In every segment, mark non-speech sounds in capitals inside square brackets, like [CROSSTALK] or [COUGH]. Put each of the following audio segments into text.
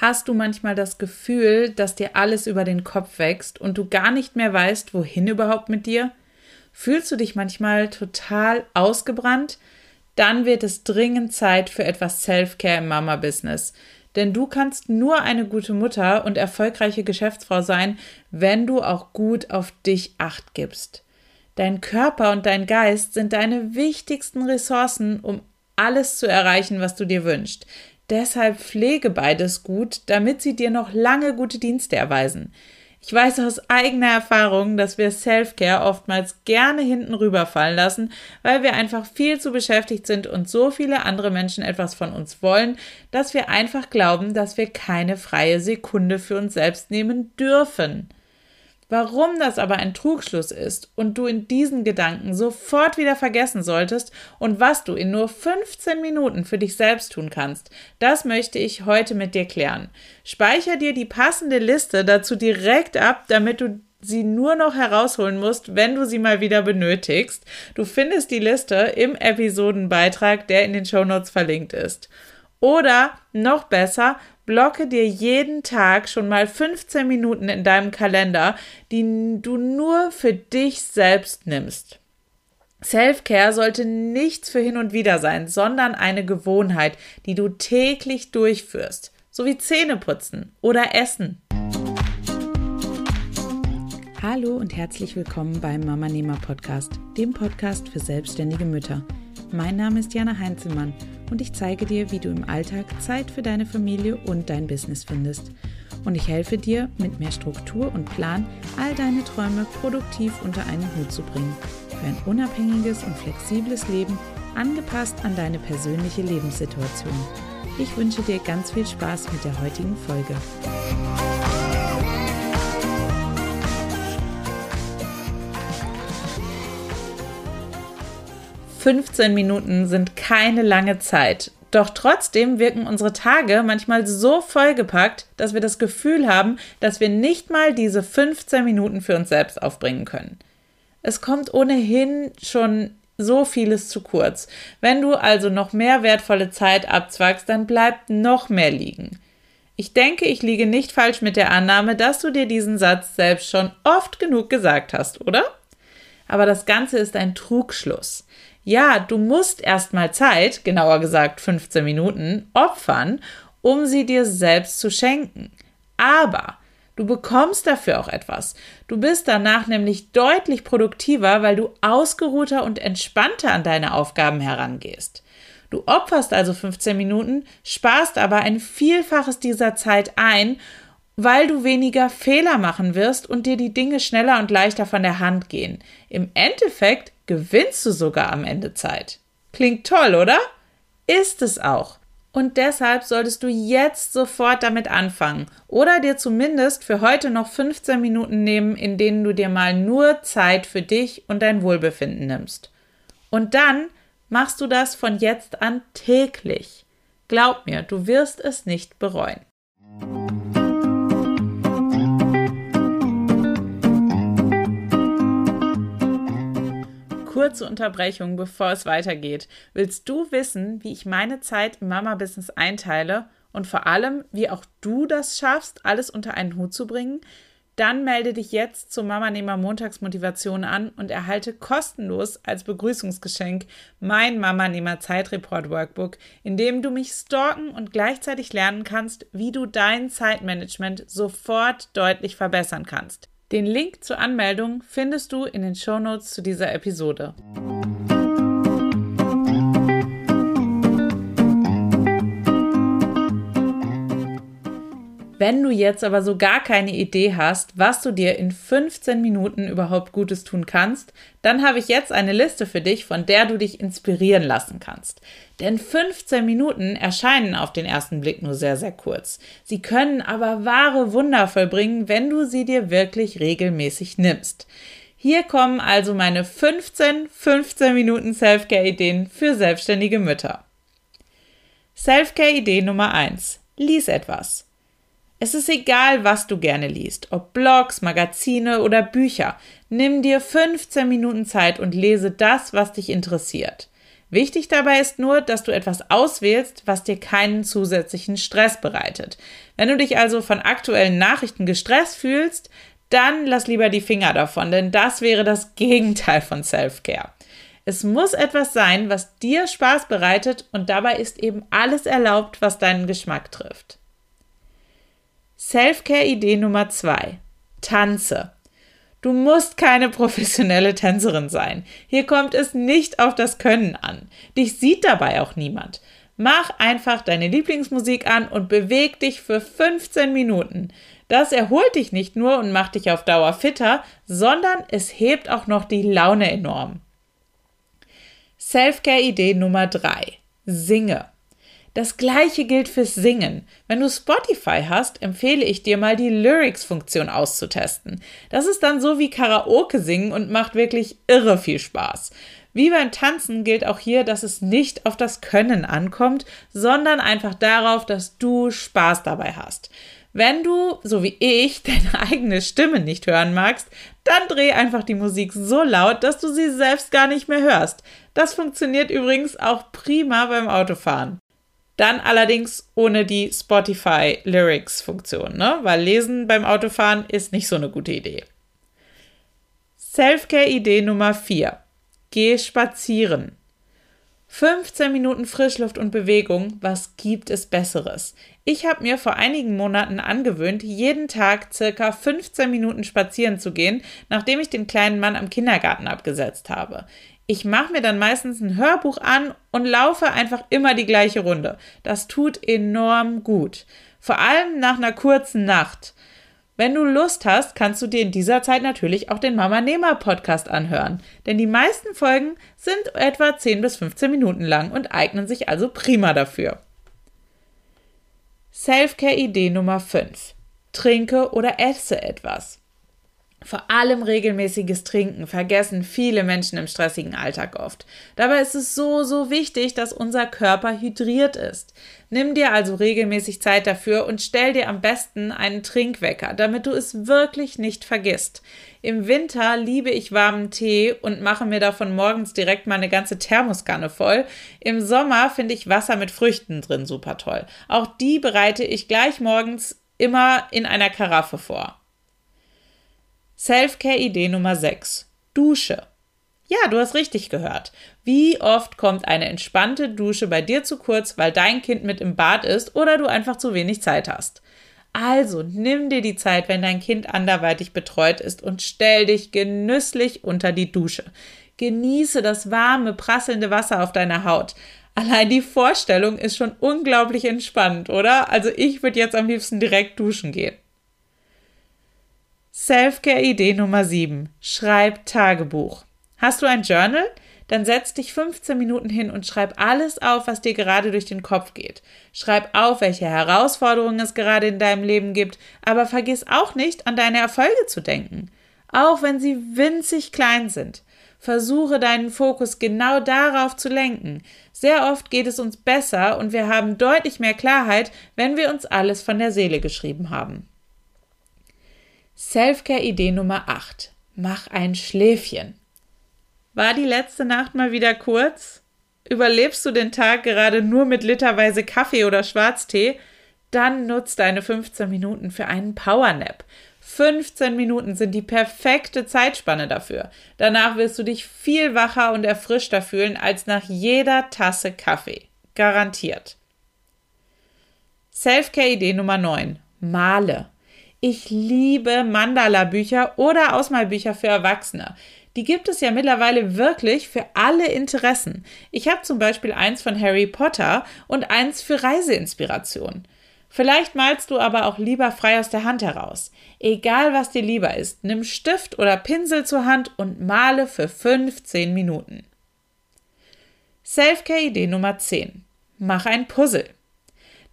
Hast du manchmal das Gefühl, dass dir alles über den Kopf wächst und du gar nicht mehr weißt, wohin überhaupt mit dir? Fühlst du dich manchmal total ausgebrannt? Dann wird es dringend Zeit für etwas Self-Care im Mama-Business. Denn du kannst nur eine gute Mutter und erfolgreiche Geschäftsfrau sein, wenn du auch gut auf dich acht gibst. Dein Körper und dein Geist sind deine wichtigsten Ressourcen, um alles zu erreichen, was du dir wünschst. Deshalb pflege beides gut, damit sie dir noch lange gute Dienste erweisen. Ich weiß aus eigener Erfahrung, dass wir Self-Care oftmals gerne hinten rüberfallen lassen, weil wir einfach viel zu beschäftigt sind und so viele andere Menschen etwas von uns wollen, dass wir einfach glauben, dass wir keine freie Sekunde für uns selbst nehmen dürfen. Warum das aber ein Trugschluss ist und du in diesen Gedanken sofort wieder vergessen solltest und was du in nur 15 Minuten für dich selbst tun kannst, das möchte ich heute mit dir klären. Speicher dir die passende Liste dazu direkt ab, damit du sie nur noch herausholen musst, wenn du sie mal wieder benötigst. Du findest die Liste im Episodenbeitrag, der in den Shownotes verlinkt ist. Oder noch besser, blocke dir jeden Tag schon mal 15 Minuten in deinem Kalender, die du nur für dich selbst nimmst. Self-Care sollte nichts für hin und wieder sein, sondern eine Gewohnheit, die du täglich durchführst, so wie Zähneputzen oder Essen. Hallo und herzlich willkommen beim Mama Nehmer Podcast, dem Podcast für selbstständige Mütter. Mein Name ist Jana Heinzelmann und ich zeige dir, wie du im Alltag Zeit für deine Familie und dein Business findest. Und ich helfe dir, mit mehr Struktur und Plan all deine Träume produktiv unter einen Hut zu bringen. Für ein unabhängiges und flexibles Leben, angepasst an deine persönliche Lebenssituation. Ich wünsche dir ganz viel Spaß mit der heutigen Folge. 15 Minuten sind keine lange Zeit. Doch trotzdem wirken unsere Tage manchmal so vollgepackt, dass wir das Gefühl haben, dass wir nicht mal diese 15 Minuten für uns selbst aufbringen können. Es kommt ohnehin schon so vieles zu kurz. Wenn du also noch mehr wertvolle Zeit abzwackst, dann bleibt noch mehr liegen. Ich denke, ich liege nicht falsch mit der Annahme, dass du dir diesen Satz selbst schon oft genug gesagt hast, oder? Aber das Ganze ist ein Trugschluss ja, du musst erstmal Zeit, genauer gesagt 15 Minuten, opfern, um sie dir selbst zu schenken. Aber du bekommst dafür auch etwas. Du bist danach nämlich deutlich produktiver, weil du ausgeruhter und entspannter an deine Aufgaben herangehst. Du opferst also 15 Minuten, sparst aber ein Vielfaches dieser Zeit ein, weil du weniger Fehler machen wirst und dir die Dinge schneller und leichter von der Hand gehen. Im Endeffekt gewinnst du sogar am Ende Zeit. Klingt toll, oder? Ist es auch. Und deshalb solltest du jetzt sofort damit anfangen oder dir zumindest für heute noch 15 Minuten nehmen, in denen du dir mal nur Zeit für dich und dein Wohlbefinden nimmst. Und dann machst du das von jetzt an täglich. Glaub mir, du wirst es nicht bereuen. Kurze Unterbrechung, bevor es weitergeht. Willst du wissen, wie ich meine Zeit im Mama-Business einteile und vor allem, wie auch du das schaffst, alles unter einen Hut zu bringen? Dann melde dich jetzt zur Mama-Nehmer Montagsmotivation an und erhalte kostenlos als Begrüßungsgeschenk mein Mama-Nehmer Zeitreport Workbook, in dem du mich stalken und gleichzeitig lernen kannst, wie du dein Zeitmanagement sofort deutlich verbessern kannst. Den Link zur Anmeldung findest du in den Shownotes zu dieser Episode. Wenn du jetzt aber so gar keine Idee hast, was du dir in 15 Minuten überhaupt Gutes tun kannst, dann habe ich jetzt eine Liste für dich, von der du dich inspirieren lassen kannst. Denn 15 Minuten erscheinen auf den ersten Blick nur sehr, sehr kurz. Sie können aber wahre Wunder vollbringen, wenn du sie dir wirklich regelmäßig nimmst. Hier kommen also meine 15 15 Minuten Self-Care-Ideen für selbstständige Mütter. Self-Care-Idee Nummer 1. Lies etwas. Es ist egal, was du gerne liest, ob Blogs, Magazine oder Bücher. Nimm dir 15 Minuten Zeit und lese das, was dich interessiert. Wichtig dabei ist nur, dass du etwas auswählst, was dir keinen zusätzlichen Stress bereitet. Wenn du dich also von aktuellen Nachrichten gestresst fühlst, dann lass lieber die Finger davon, denn das wäre das [LAUGHS] Gegenteil von Self-Care. Es muss etwas sein, was dir Spaß bereitet und dabei ist eben alles erlaubt, was deinen Geschmack trifft. Self-Care-Idee Nummer zwei: Tanze. Du musst keine professionelle Tänzerin sein. Hier kommt es nicht auf das Können an. Dich sieht dabei auch niemand. Mach einfach deine Lieblingsmusik an und beweg dich für 15 Minuten. Das erholt dich nicht nur und macht dich auf Dauer fitter, sondern es hebt auch noch die Laune enorm. Selfcare-Idee Nummer 3. Singe. Das gleiche gilt fürs Singen. Wenn du Spotify hast, empfehle ich dir mal die Lyrics-Funktion auszutesten. Das ist dann so wie Karaoke singen und macht wirklich irre viel Spaß. Wie beim Tanzen gilt auch hier, dass es nicht auf das Können ankommt, sondern einfach darauf, dass du Spaß dabei hast. Wenn du, so wie ich, [LAUGHS] deine eigene Stimme nicht hören magst, dann dreh einfach die Musik so laut, dass du sie selbst gar nicht mehr hörst. Das funktioniert übrigens auch prima beim Autofahren. Dann allerdings ohne die Spotify Lyrics Funktion, ne? Weil lesen beim Autofahren ist nicht so eine gute Idee. Selfcare Idee Nummer 4. Geh spazieren. 15 Minuten Frischluft und Bewegung, was gibt es Besseres? Ich habe mir vor einigen Monaten angewöhnt, jeden Tag circa 15 Minuten spazieren zu gehen, nachdem ich den kleinen Mann am Kindergarten abgesetzt habe. Ich mache mir dann meistens ein Hörbuch an und laufe einfach immer die gleiche Runde. Das tut enorm gut. Vor allem nach einer kurzen Nacht. Wenn du Lust hast, kannst du dir in dieser Zeit natürlich auch den Mama Nehmer Podcast anhören, denn die meisten Folgen sind etwa 10 bis 15 Minuten lang und eignen sich also prima dafür. Selfcare Idee Nummer 5. Trinke oder esse etwas. Vor allem regelmäßiges Trinken vergessen viele Menschen im stressigen Alltag oft. Dabei ist es so, so wichtig, dass unser Körper hydriert ist. Nimm dir also regelmäßig Zeit dafür und stell dir am besten einen Trinkwecker, damit du es wirklich nicht vergisst. Im Winter liebe ich warmen Tee und mache mir davon morgens direkt mal eine ganze Thermoskanne voll. Im Sommer finde ich Wasser mit Früchten drin super toll. Auch die bereite ich gleich morgens immer in einer Karaffe vor. Selfcare-Idee Nummer 6. Dusche. Ja, du hast richtig gehört. Wie oft kommt eine entspannte Dusche bei dir zu kurz, weil dein Kind mit im Bad ist oder du einfach zu wenig Zeit hast? Also nimm dir die Zeit, wenn dein Kind anderweitig betreut ist und stell dich genüsslich unter die Dusche. Genieße das warme, prasselnde Wasser auf deiner Haut. Allein die Vorstellung ist schon unglaublich entspannt, oder? Also ich würde jetzt am liebsten direkt duschen gehen. Selfcare-Idee Nummer 7. Schreib Tagebuch. Hast du ein Journal? Dann setz dich 15 Minuten hin und schreib alles auf, was dir gerade durch den Kopf geht. Schreib auf, welche Herausforderungen es gerade in deinem Leben gibt, aber vergiss auch nicht, an deine Erfolge zu denken. Auch wenn sie winzig klein sind. Versuche deinen Fokus genau darauf zu lenken. Sehr oft geht es uns besser und wir haben deutlich mehr Klarheit, wenn wir uns alles von der Seele geschrieben haben. Selfcare-Idee Nummer 8. Mach ein Schläfchen. War die letzte Nacht mal wieder kurz? Überlebst du den Tag gerade nur mit literweise Kaffee oder Schwarztee? Dann nutz deine 15 Minuten für einen Powernap. 15 Minuten sind die perfekte Zeitspanne dafür. Danach wirst du dich viel wacher und erfrischter fühlen als nach jeder Tasse Kaffee. Garantiert. Selfcare-Idee Nummer 9. Male. Ich liebe Mandala-Bücher oder Ausmalbücher für Erwachsene. Die gibt es ja mittlerweile wirklich für alle Interessen. Ich habe zum Beispiel eins von Harry Potter und eins für Reiseinspiration. Vielleicht malst du aber auch lieber frei aus der Hand heraus. Egal was dir lieber ist, nimm Stift oder Pinsel zur Hand und male für 15 Minuten. Selfcare-Idee Nummer 10. Mach ein Puzzle.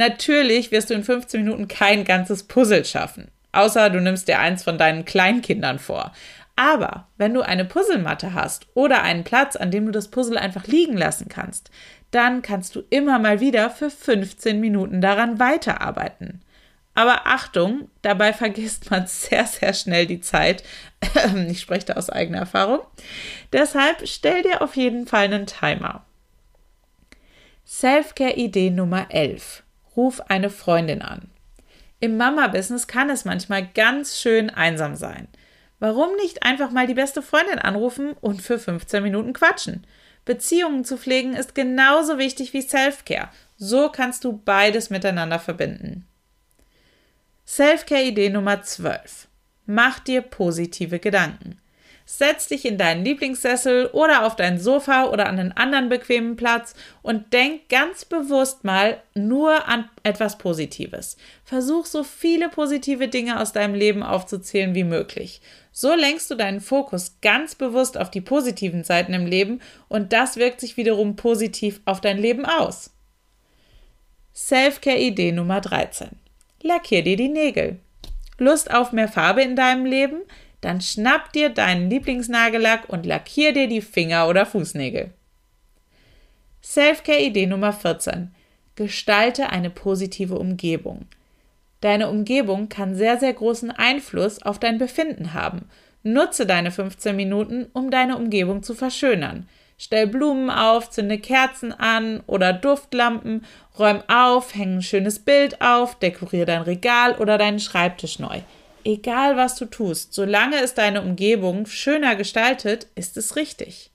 Natürlich wirst du in 15 Minuten kein ganzes Puzzle schaffen. Außer du nimmst dir eins von deinen Kleinkindern vor. Aber wenn du eine Puzzlematte hast oder einen Platz, an dem du das Puzzle einfach liegen lassen kannst, dann kannst du immer mal wieder für 15 Minuten daran weiterarbeiten. Aber Achtung, dabei vergisst man sehr, sehr schnell die Zeit. Ich spreche da aus eigener Erfahrung. Deshalb stell dir auf jeden Fall einen Timer. Selfcare-Idee Nummer 11. Ruf eine Freundin an. Im Mama-Business kann es manchmal ganz schön einsam sein. Warum nicht einfach mal die beste Freundin anrufen und für 15 Minuten quatschen? Beziehungen zu pflegen ist genauso wichtig wie Selfcare. So kannst du beides miteinander verbinden. Selfcare-Idee Nummer 12. Mach dir positive Gedanken. Setz dich in deinen Lieblingssessel oder auf dein Sofa oder an einen anderen bequemen Platz und denk ganz bewusst mal nur an etwas Positives. Versuch so viele positive Dinge aus deinem Leben aufzuzählen wie möglich. So lenkst du deinen Fokus ganz bewusst auf die positiven Seiten im Leben und das wirkt sich wiederum positiv auf dein Leben aus. Selfcare-Idee Nummer 13. Lackier dir die Nägel. Lust auf mehr Farbe in deinem Leben? Dann schnapp dir deinen Lieblingsnagellack und lackier dir die Finger- oder Fußnägel. Selfcare-Idee Nummer 14. Gestalte eine positive Umgebung. Deine Umgebung kann sehr, sehr großen Einfluss auf dein Befinden haben. Nutze deine 15 Minuten, um deine Umgebung zu verschönern. Stell Blumen auf, zünde Kerzen an oder Duftlampen, räum auf, häng ein schönes Bild auf, dekoriere dein Regal oder deinen Schreibtisch neu. Egal was du tust, solange es deine Umgebung schöner gestaltet, ist es richtig.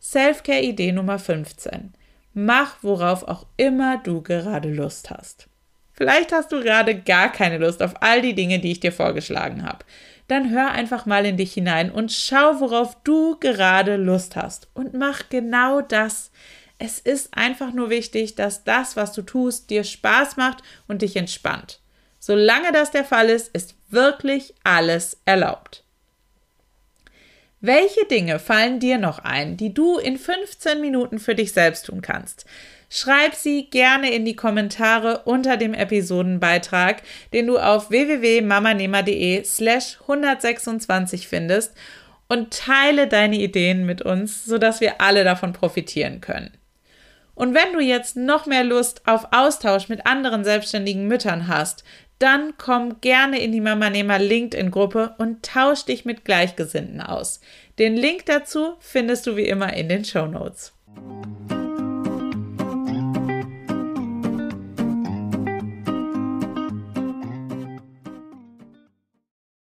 Selfcare-Idee Nummer 15. Mach, worauf auch immer du gerade Lust hast. Vielleicht hast du gerade gar keine Lust auf all die Dinge, die ich dir vorgeschlagen habe. Dann hör einfach mal in dich hinein und schau, worauf du gerade Lust hast. Und mach genau das. Es ist einfach nur wichtig, dass das, was du tust, dir Spaß macht und dich entspannt. Solange das der Fall ist, ist wirklich alles erlaubt. Welche Dinge fallen dir noch ein, die du in 15 Minuten für dich selbst tun kannst? Schreib sie gerne in die Kommentare unter dem Episodenbeitrag, den du auf www.mamanehmer.de slash 126 findest und teile deine Ideen mit uns, sodass wir alle davon profitieren können. Und wenn du jetzt noch mehr Lust auf Austausch mit anderen selbstständigen Müttern hast, dann komm gerne in die Mamanehmer LinkedIn-Gruppe und tausch dich mit Gleichgesinnten aus. Den Link dazu findest du wie immer in den Show Notes.